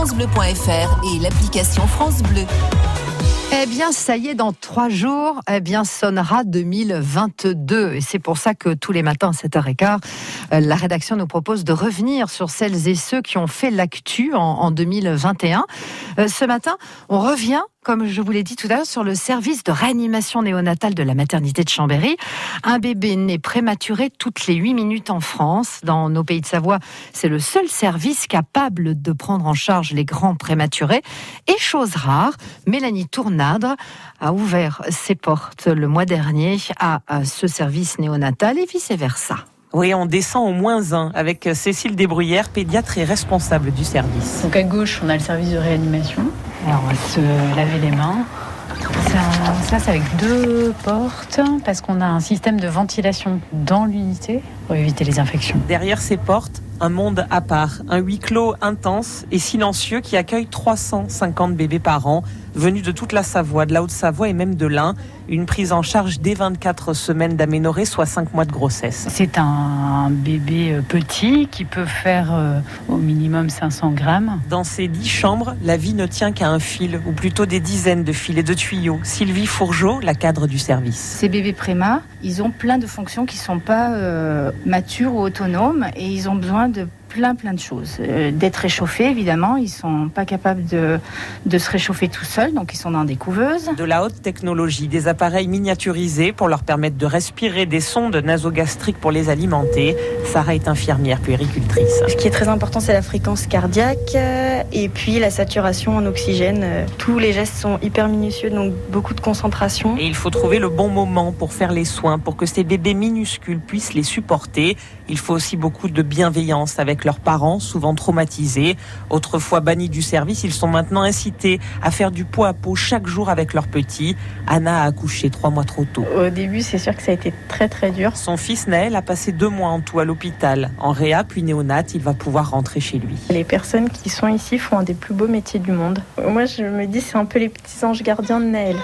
francebleu.fr et l'application France Bleu. Eh bien, ça y est, dans trois jours, eh bien, sonnera 2022. Et c'est pour ça que tous les matins à 7h15, euh, la rédaction nous propose de revenir sur celles et ceux qui ont fait l'actu en, 2021. Euh, ce matin, on revient comme je vous l'ai dit tout à l'heure, sur le service de réanimation néonatale de la maternité de Chambéry. Un bébé né prématuré toutes les 8 minutes en France. Dans nos pays de Savoie, c'est le seul service capable de prendre en charge les grands prématurés. Et chose rare, Mélanie A ouvert ses portes le mois dernier à ce service néonatal et vice-versa. Oui, on descend au moins un avec Cécile Desbruyères, pédiatre et responsable du service. Donc à gauche, on a le service de réanimation. Alors on va se laver les mains. Ça, c'est avec deux portes parce qu'on a un système de ventilation dans l'unité pour éviter les infections. Derrière ces portes, un monde à part, un huis clos intense et silencieux qui accueille 350 bébés par an venus de toute la Savoie, de la Haute-Savoie et même de l'Ain. Une prise en charge dès 24 semaines d'aménorrhée, soit 5 mois de grossesse. C'est un bébé euh, petit qui peut faire euh, au minimum 500 grammes. Dans ces 10 chambres, la vie ne tient qu'à un fil, ou plutôt des dizaines de fils et de tuyaux. Sylvie Fourgeot, la cadre du service. Ces bébés préma, ils ont plein de fonctions qui ne sont pas euh, matures ou autonomes et ils ont besoin de plein plein de choses. Euh, d'être réchauffés, évidemment, ils sont pas capables de, de se réchauffer tout seuls, donc ils sont dans des couveuses. De la haute technologie, des appareils miniaturisés pour leur permettre de respirer, des sondes nasogastriques pour les alimenter. Sarah est infirmière puéricultrice. Ce qui est très important, c'est la fréquence cardiaque euh, et puis la saturation en oxygène. Euh, tous les gestes sont hyper minutieux, donc beaucoup de concentration. Et il faut trouver le bon moment pour faire les soins, pour que ces bébés minuscules puissent les supporter. Il faut aussi beaucoup de bienveillance avec leurs parents, souvent traumatisés. Autrefois bannis du service, ils sont maintenant incités à faire du pot à pot chaque jour avec leurs petits. Anna a accouché trois mois trop tôt. Au début, c'est sûr que ça a été très très dur. Son fils Naël a passé deux mois en tout à l'hôpital. En réa puis néonat, il va pouvoir rentrer chez lui. Les personnes qui sont ici font un des plus beaux métiers du monde. Moi, je me dis, c'est un peu les petits anges gardiens de Naël.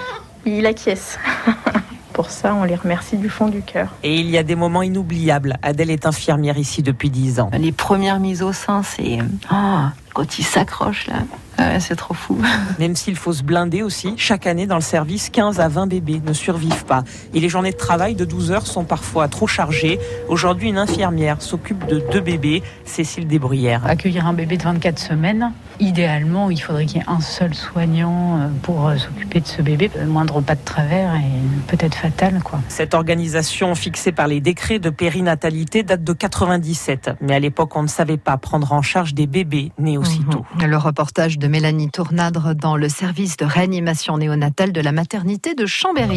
Il acquiesce. pour ça, on les remercie du fond du cœur. Et il y a des moments inoubliables. Adèle est infirmière ici depuis 10 ans. Les premières mises au sein, c'est... Oh, quand il s'accroche là. Ah c'est trop fou. Même s'il faut se blinder aussi, chaque année dans le service, 15 à 20 bébés ne survivent pas. Et les journées de travail de 12 heures sont parfois trop chargées. Aujourd'hui, une infirmière s'occupe de deux bébés, Cécile Desbruyères. Accueillir un bébé de 24 semaines, idéalement, il faudrait qu'il y ait un seul soignant euh, pour euh, s'occuper de ce bébé. Le moindre pas de travers est peut-être fatal. Quoi. Cette organisation fixée par les décrets de périnatalité date de 97. Mais à l'époque, on ne savait pas prendre en charge des bébés nés aussitôt. Mmh. Le reportage Mélanie Tournadre dans le service de réanimation néonatale de la maternité de Chambéry.